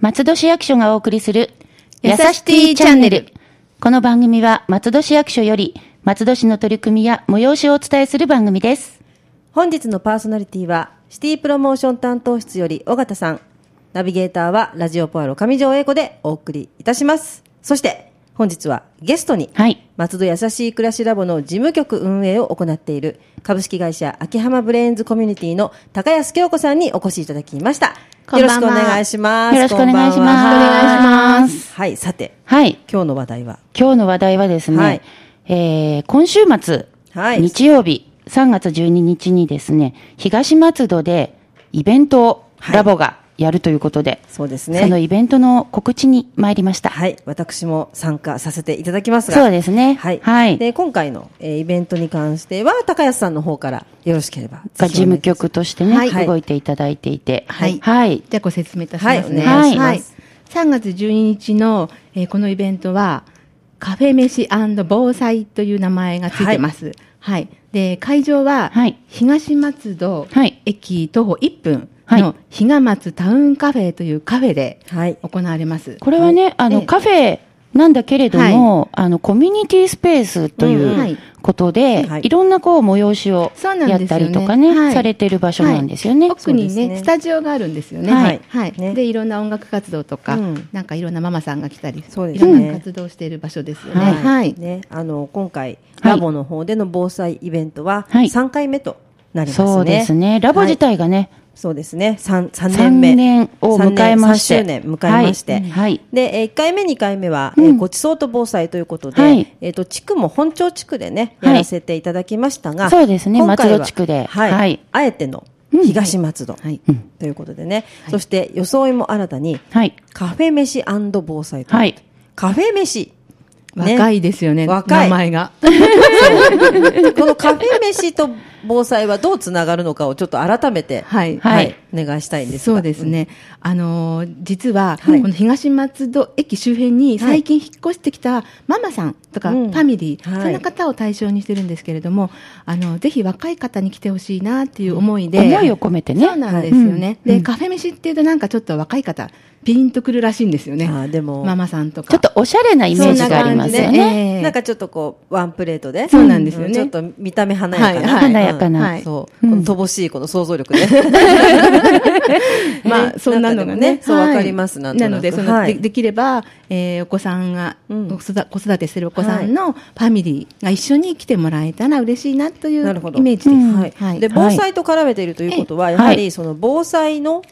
松戸市役所がお送りする、やさしティチャンネル。この番組は松戸市役所より、松戸市の取り組みや催しをお伝えする番組です。本日のパーソナリティは、シティプロモーション担当室より尾形さん。ナビゲーターは、ラジオポアロ上条英子でお送りいたします。そして、本日はゲストに、はい。松戸やさしい暮らしラボの事務局運営を行っている株式会社秋葉ブレインズコミュニティの高安京子さんにお越しいただきました。よろしくお願いします。よろしくお願いしますお願いしますはい、さて、はい。今日の話題は、今日の話題はですね、はいえー、今週末、はい日曜日、3月12日にですね、東松戸でイベントをはいラボがやるということで、そうですそのね。イベントの告知に参りました。はい、私も参加させていただきますが、そうですね。はい。はい。で、今回の、えーイベントに関しては、高安さんの方からよろしければ。が事務局としてね、はい動いていただいていて。はいはい。じゃあご説明いたしますね。はいお願いします3月12日の、えーこのイベントは、カフェ飯防災という名前がついてます。はい。で、会場は、はい東松戸はい駅徒歩1分はい。の比嘉松タウンカフェというカフェではい。行われます。これはね、あの、ええ。カフェなんだけれども、あの、コミュニティスペースということで、はい。いろんなこう、催しをやったりとかね、はい。されてる場所なんですよね。奥にねスタジオがあるんですよね。はい。はい。ね。で、いろんな音楽活動とか、うん。なんかいろんなママさんが来たり、そうですね。いろんな活動をしている場所ですよね。はい。はい。ね、あの、今回、はい。ラボの方での防災イベントは、はい。3回目となりますね。そうですね。ラボ自体がね、そうですね。3、三3年目。年を迎えまして。3周年迎えまして。はい。はいで、えー1回目、2回目は、うんえーごちそうと防災ということで、はいえっ、と、地区も本町地区でね、はいやらせていただきましたが、そうですね松戸地区ではい。はいあえてのうん東松戸、はい。ということでね、そして装いも新たに、はい。カフェ飯防災とはい。カフェ飯。ね若いですよね、若い名前が。このカフェ飯と防災はどうつながるのかをちょっと改めて、はい。はいお願いしたいんですが。そうですね。あのー実は、はいこの東松戸駅周辺に最近引っ越してきたママさんとか、うんファミリー、はいそんな方を対象にしてるんですけれども、あの、ぜひ若い方に来てほしいなっていう思いで。思いを込めてね。そうなんですよね。で、うんうんカフェ飯っていうとなんかちょっと若い方、ピンとくるらしいんですよね。あーでもママさんとか。ちょっとおしゃれなイメージがありますよね。ええなんかちょっとこう、ワンプレートで。そうなんですよねちょっと見た目華やかな。はい華やかなはいそう。乏しいこの想像力で。まあ、そんなのがね。そうはいわかりますなので、その、できれば、えーお子さんが、うん。子育てしてるお子さんのファミリーが一緒に来てもらえたら嬉しいなというイメージです。うん。はい。はい。で、防災と絡めているということは、やはりその防災の、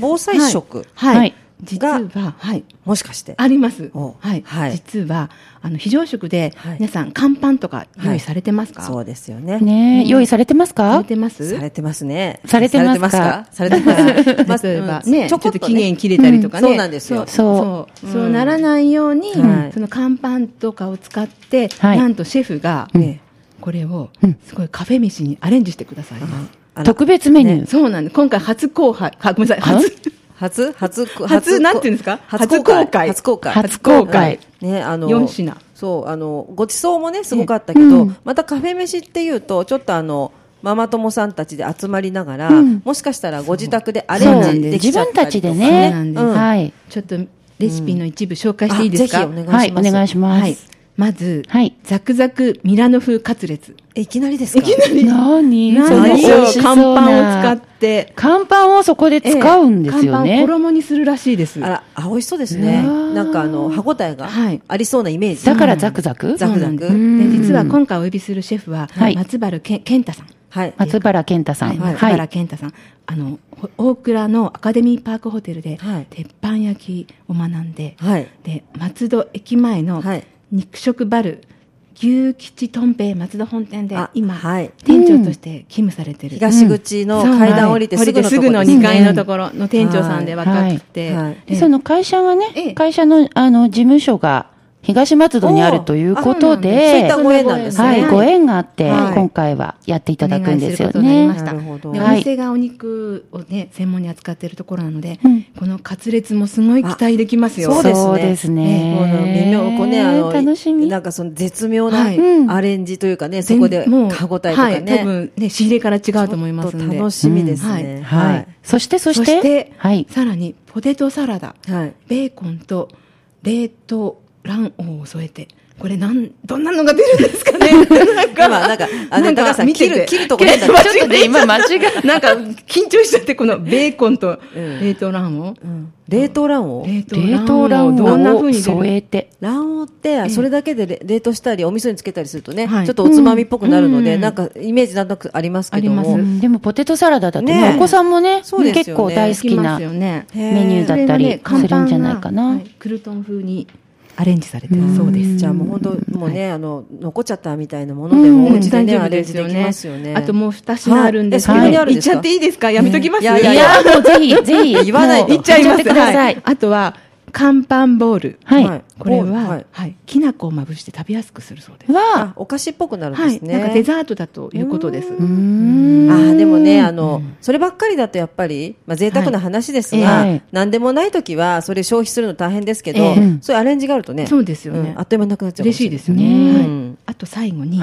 防災食。はい。はい実は、はい。もしかして。あります。おはい。はい実は、あの、非常食ではい、皆さん、乾パンとか用意されてますか、そうですよね。ねえ用意されてますさかれてます？されてますね。されてますか？されてますか？されてます。例えばうんね、ちょっちょこっと期限切れたりとかね。うんそうなんですよそう。そうそうそうならないように、はいその乾パンとかを使って、はいなんとシェフが、ねこれをうん、すごいカフェ飯にアレンジしてくださいます。特別メニュー。そうなんです。今回初公開、あごめんなさい、初、初初初なんていうんですか？初公開。初初公開。初公開。ね、あの、4品。そう、あの、ごちそうもね、すごかったけど、うん。またカフェ飯っていうと、ちょっとあの、ママ友さんたちで集まりながら、うん。もしかしたらご自宅でアレンジできちゃったりとか。分たちでね。はい。ちょっとレシピの一部紹介していいですか、あぜひお願いします。はい、お願いします。はい。まず、はいザクザクミラノ風カツレツ。えいきなりですか？何何でしょうその美味しそう乾パンをな使って。乾パンをそこで使うんですよ乾パンをね。衣にするらしいです。あら、あ、美味しそうですね。うんなんかあの、歯応えがはいありそうなイメージ。だからザクザク？ザクザクで実は今回お呼びするシェフは、はい松原け健太さん。はい。松原健太さん。はい、はい。松原健太さん。あの、ほ大倉のアカデミーパークホテルで、はい鉄板焼きを学んで、はい。で、松戸駅前のはい肉食バル、牛吉とん平松戸本店であ今、はい。店長として勤務されてる。東口の階段降りてすぐのすぐのです2階のところの店長さんで若くて、はい。はい。ええでその会社がね、ええ。会社の、あの、事務所が東松戸にあるということおそういでった、ご縁なんですね。はい、ご縁があって、はい今回はやっていただくんですよねま。したなるほどお店がお肉をね、専門に扱っているところなので、うんこのカツレツもすごい期待できますよ。そうですね微妙、こうね、あの、楽しみ。なんかその絶妙なアレンジというかね、そこで歯応えとかはい、多ね。分ね、仕入れから違うと思いますんで。楽しみですね。はい。そして、そそして。さらにポテトサラダ、はい。ベーコンと冷凍卵黄を添えて、これなん、どんなのが出るんですかね。なん今、なんか、あの、高橋さん、見てて。切る、切るとこねちょっとね、今間違えなんか、緊張しちゃって、このベーコンとうん。冷凍卵黄。うん。冷凍卵黄冷冷凍卵どんな風に添えて。卵黄って、それだけでれ冷凍したり、お味噌につけたりするとね、はい。ちょっとおつまみっぽくなるので、うん。なんか、イメージなんとなくありますけども。あります。うんでも、ポテトサラダだとね、ねお子さんもね、ね。結構大好きなメニューだったりするんじゃないかな。はいクルトン風にアレンジされてる。そうです。じゃあもう本当、もうね、あの、残っちゃったみたいなものでも、お家でね、アレンジできますよね。あともう二品あるんですけど、はい。えそんなにあるんですか？言っちゃっていいですか？やめときます、いやいいや。いやや、もうぜひ、ぜひ。言わないともう言っちゃいます。はい。い。。あとは、乾パンボール。はい。はい。これは、ははい。い、きな粉をまぶして食べやすくするそうです。はあ、、お菓子っぽくなるんはい、ですね。なんかデザートだということです。うーん。あーでもね、あの、そればっかりだとやっぱり、まあ、贅沢な話ですが、何でもないときは、それ消費するの大変ですけど、ええ。そういうアレンジがあるとね、そうですよね。んあっという間になくなっちゃう嬉しいですよね。あと最後に、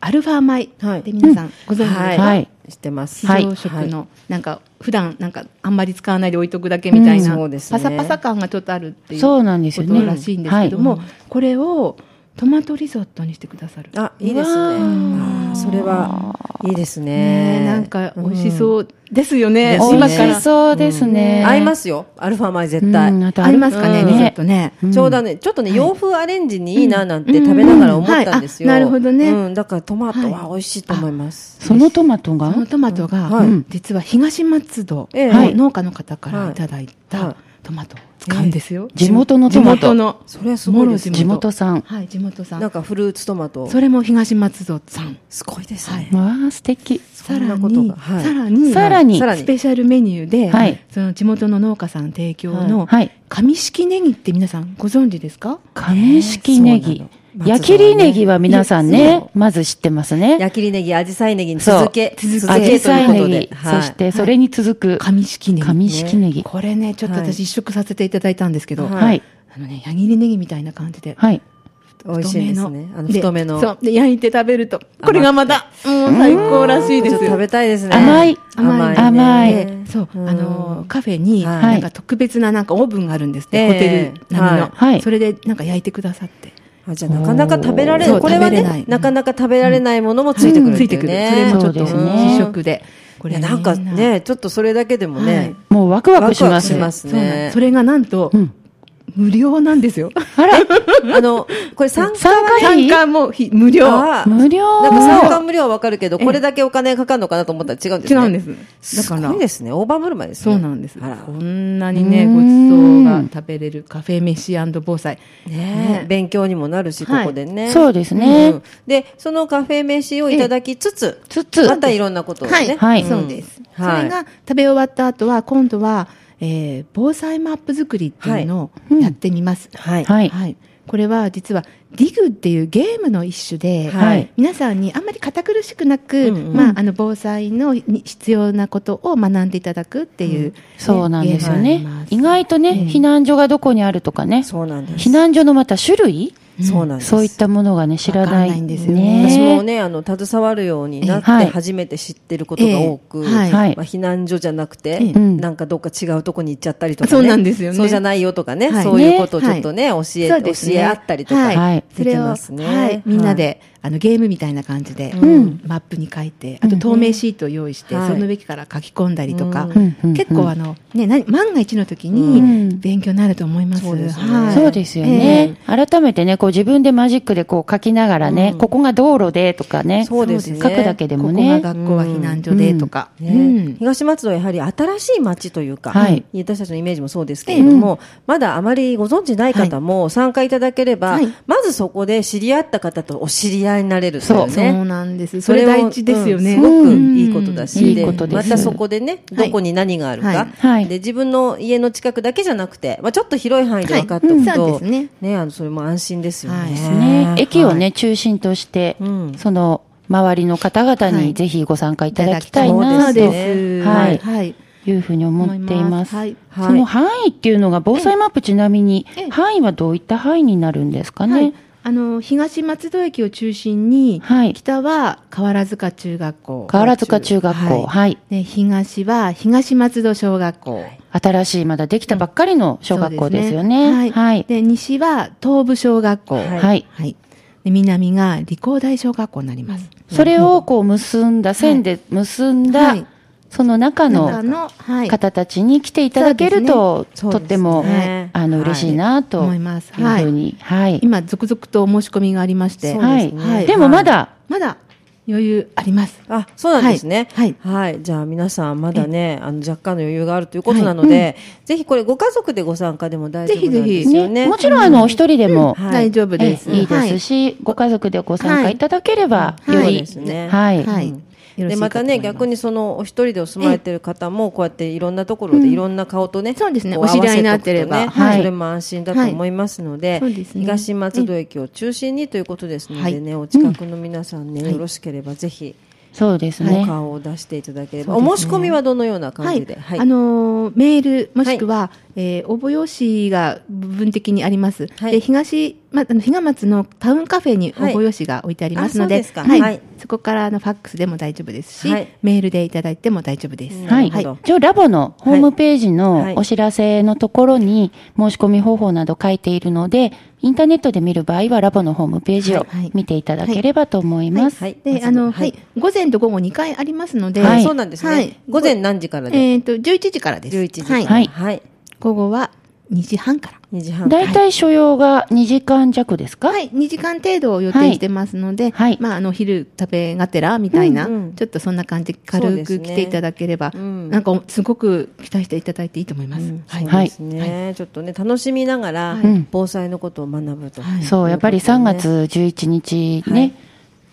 アルファ米。はい。で皆さんご存知ですか、知ってます。はい。非常食の、なんか普段なんかあんまり使わないで置いとくだけみたいな、うんね。パサパサ感がちょっとあるっていうそうなんですよね。ことらしいんですけども、これをトマトリゾットにしてくださる。あ、いいですね。それは、いいですね。なんか美味しそうですよね。うん美味今から。しそうですね。合いますよ。アルファ米絶対。うんあとありますかね、うん。リゾットね。ちょうどね、ちょっとね、洋風アレンジにいいななんて食べながら思ったんですよ。なるほどね。うん、だからトマトは美味しいと思います。そのトマトが？そのトマトが、実は東松戸ええの農家の方からい。ただいはい。たトマト。を使うんですよ。地元のトマト地元の。それはすごいですね地元産。はい、地元さなんん。かフルーツトマト。それも東松戸さん。すごいですはねい。わあ、素敵。さらそんなことに、さらに、さらにさらにスペシャルメニューで、はいその地元の農家さん提供の、はい。上式ネギって皆さんご存知ですか？上式ネギ焼きりネギは皆さんそねう、まず知ってますね。焼きりネギ、アジサイネギに続け、続アジサイネギ。。はいそして、それに続く、上式ネギ。上式ネギ。これね、ちょっとはい私一食させていただいたんですけど、はいはい。あのね、矢切ネギみたいな感じで、はい。美味しいですね。あの、太めの。そう。で、焼いて食べると、これがまた、もう最高らしいです食べたいですね。甘い甘い甘いそう、うんあの、カフェに、はいなんか特別ななんかオーブンがあるんですって、ええホテル並みの、はいはいそれでなんか焼いてくださって。あじゃあなかなか食べられそうこれはねない、なかなか食べられないものもついてくるついてくる。ね。それもちょっと試食で。これなんかね、ちょっとそれだけでもね、もうワクワクします。ね。それがなんと、うん無料なんですよ。あら、あの、これ参加参加費参加もひ無料。あ無料なんか参加無料はわかるけど、これだけお金かかるのかなと思ったら違うんですね。違うんです。だすからごい、ですね。大盤振る舞いですね。そうなんです。あらこんなにね、ごんちそうが食べれるカフェ飯防災。ねえ勉強にもなるし、こはいこでね。そうですねんで、そのカフェ飯をいただきつつ、つつまたいろんなことをはい、ね。はいそうです。はいそれが食べ終わった後は、今度は、えー防災マップ作りっていうのをやってみます。はい。はい。はい。これは実は、ディグっていうゲームの一種で、はい皆さんにあんまり堅苦しくなく、うんうんまあ、あの、防災のに必要なことを学んでいただくっていう、そうなんですよね意外とね、ええ避難所がどこにあるとかね、そうなんです。避難所のまた種類そうなんです。そういったものがね、知らない。ないんですよね。私もね、あの、携わるようになって初めて知ってることが多く、ええ。はい。はい。まあ、避難所じゃなくて、なんかどっか違うとこに行っちゃったりとかね。そうなんですよね。そうじゃないよとかね、はい。そういうことをちょっとね、教え、そうですね。教え合ったりとか、はい。できますね。はい、みんなで、あのゲームみたいな感じで、うん。マップに書いて、あと透明シートを用意して、はい。その上から書き込んだりとか、結構あの、ね、な万が一の時うん。に勉強になると思います。そうですね。はい。そうですよね。改めてね、こう自分でマジックでこう書きながらね、ここが道路でとかね、そうですね。書くだけでもここね。が学校は避難所でとか、ね。うん。東松戸はやはり新しい町というか、はい。私たちのイメージもそうですけれども、まだあまりご存知ない方も参加いただければ、はい。まずそこで知り合った方とお知り合ラーになれるそうね。そう。なんです。それ大事ですよね。うんすごくいいことだし、うん。いいことです。またそこでね、どこに何があるか、はい。はい。で、自分の家の近くだけじゃなくて、まあ、ちょっと広い範囲で分かっておくはいと、うんね。あの、それも安心ですよね。はい。ね、駅をね、はい。中心として、うん。その周りの方々はい。にぜひご参加いただきたいそうなとですね。はい。はい。いうふうに思っています。はい。はい。その範囲っていうのが、防災マップちなみにええ、範囲はどういった範囲になるんですかはい。ね。。あの、東松戸駅を中心に、はい北は河原塚中学校。河原塚中学校、はい。で東は東松戸小学校。新しい、まだできたばっかりの小学校ですよそうね。はい。はい。で、西は東部小学校。はいはい。はい。で、南が理工大小学校になります。それをこう結んだ、線で結んだ、はいその中中の。方たちに来ていただけると、ねとっても、ねあの、はい嬉しいなと、思いますいうふうに、はい。今、続々とお申し込みがありまして。そうはい。でもまだ、まだ余裕あります。あ、そうなんですね。はいはい。じゃあ皆さんまだね、あの若干の余裕があるということなので、ぜひこれご家族でご参加でも大丈夫なんですよね。ね、もちろんあの、お一人でも、はい大丈夫です。えいいですし、ご家族でご参加いただければ、より、ですね。はい。でまたね逆にそのお一人でお住まいてる方もこうやっていろんなところでいろんな顔とね、そうですね。こお知り合いになってれば。ねはい。それも安心だと思いますので,、はい。ですね。東松戸駅を中心にということですのでね、お近くの皆さんね、よろしければぜひそうですおね。顔を出していただければ、ね。お申し込みはどのような感じで、はい。あのーメール、もしくは、えー応募用紙が部分的にあります。はい。で、東、ま、あの、比嘉松のタウンカフェに応募用紙が置いてありますので、はい。あそこからあのファックスでも大丈夫ですし、はい。メールでいただいても大丈夫です。うんはい。一応ラボのホームページはいのお知らせのところに申し込み方法など書いているので、インターネットで見る場合はラボのホームページを見ていただければと思います。はい。で、あの、はい、午前と午後2回ありますので、はい。そうなんですね、はい。午前何時からで、えっ、と、11時からです。11時はい。はい。はい、午後は2時半から。2時半。だいたい所要が2時間弱ですか？はい、2時間程度を予定してますので、はい。まあ、あの、昼食べがてらみたいな、うんうん。ちょっとそんな感じで軽く来ていただければ、うん。なんか、すごく期待していただいていいと思います。うん。はい。そうですね、ちょっとね楽しみながら、はい。防災のことを学ぶと、はい。そう、やっぱり3月11日ね、はい。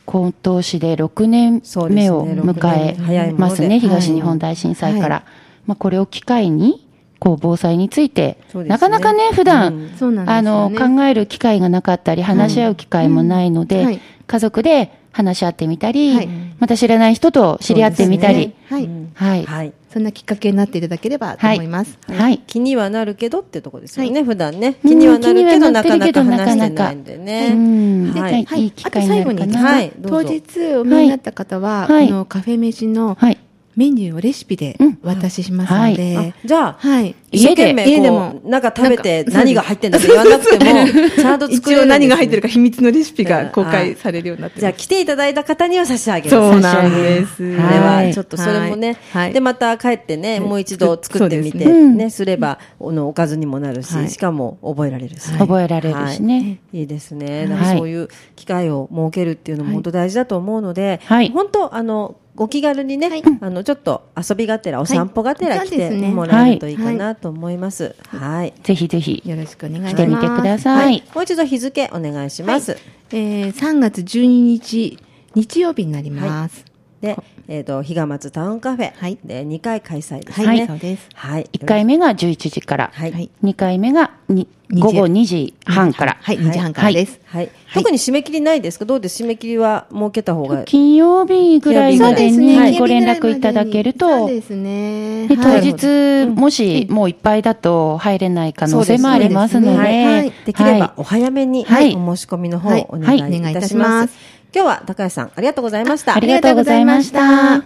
今年で6年目を迎6年早いえもので。ますね、東日本大震災から。はまあ、これを機会に、こう、防災について、ね。なかなかね、普段、うん。そうなんですあ。の、考える機会がなかったり、話し合う機会もないので、うん。はい。家族で話し合ってみたり、はい。また知らない人と知り合ってみたり、はい、うん。はい。はい。そんなきっかけになっていただければと思います。はい。気にはなるけどってとこですよね、はい。普段ね。うん。気にはなるけど、気にはななかなかってるけど話してなかなか。ない。んでね、うん。ははいい。いあと最後に。はい。当日お見えになった方は、はい。このカフェ飯のはい。メニューをレシピでうん。お渡ししますので、あじゃあ、はい。一生懸命家でこもう、なんか食べて何が入ってんだって言わなくても、ちゃんと作れる何が入ってるか秘密のレシピが公はい開されるようになってじゃあ。来ていただいた方には差し上げる。そうなんです。これははいちょっとそれもね。はい。で、また帰ってね、もう一度作ってみて、ね。ね、すれば、あの、おかずにもなるし、はい。しかも覚えられるし。覚えられるしね。はい。いいですね。いなんかそういう機会を設けるっていうのも本当大事だと思うので、はい。本当、あの、ご気軽にね、はいあの、ちょっと遊びがてら、お散歩がてら来てもらえるといいかなと思います。はい。ぜひぜひ、よろしくお願いします。してみてくださ。はいい。もう一度日付お願いします。えー、3月12日、日曜日になります。で、えっ、と、比嘉松タウンカフェ。はい。で、2回開催ですね。はい、そうです。はい。1回目が11時から、はい。はい。2回目がに2時。午後2時半から。はい、2時半からです。はい。特に締め切りないですか？どうです？締め切りは設けた方が。金曜日ぐらいまでにはいご連絡いただけるそうと、ですね。で当はい。日、もしもういっぱいだと入れない可能性もありますので、ですねはい。できればはお早めに、はい。お申し込みの方はい。お願いいたします。今日は高橋さん、ありがとうございました。ありがとうございました。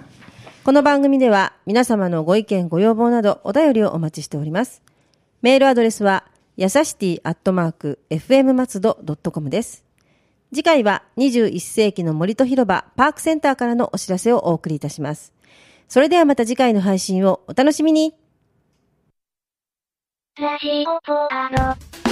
この番組では皆様のご意見、ご要望などお便りをお待ちしております。メールアドレスは、やさしティアットマーク、fm 松戸 .com です。次回は21世紀の森と広場パークセンターからのお知らせをお送りいたします。それではまた次回の配信をお楽しみに。ラジオポアロ。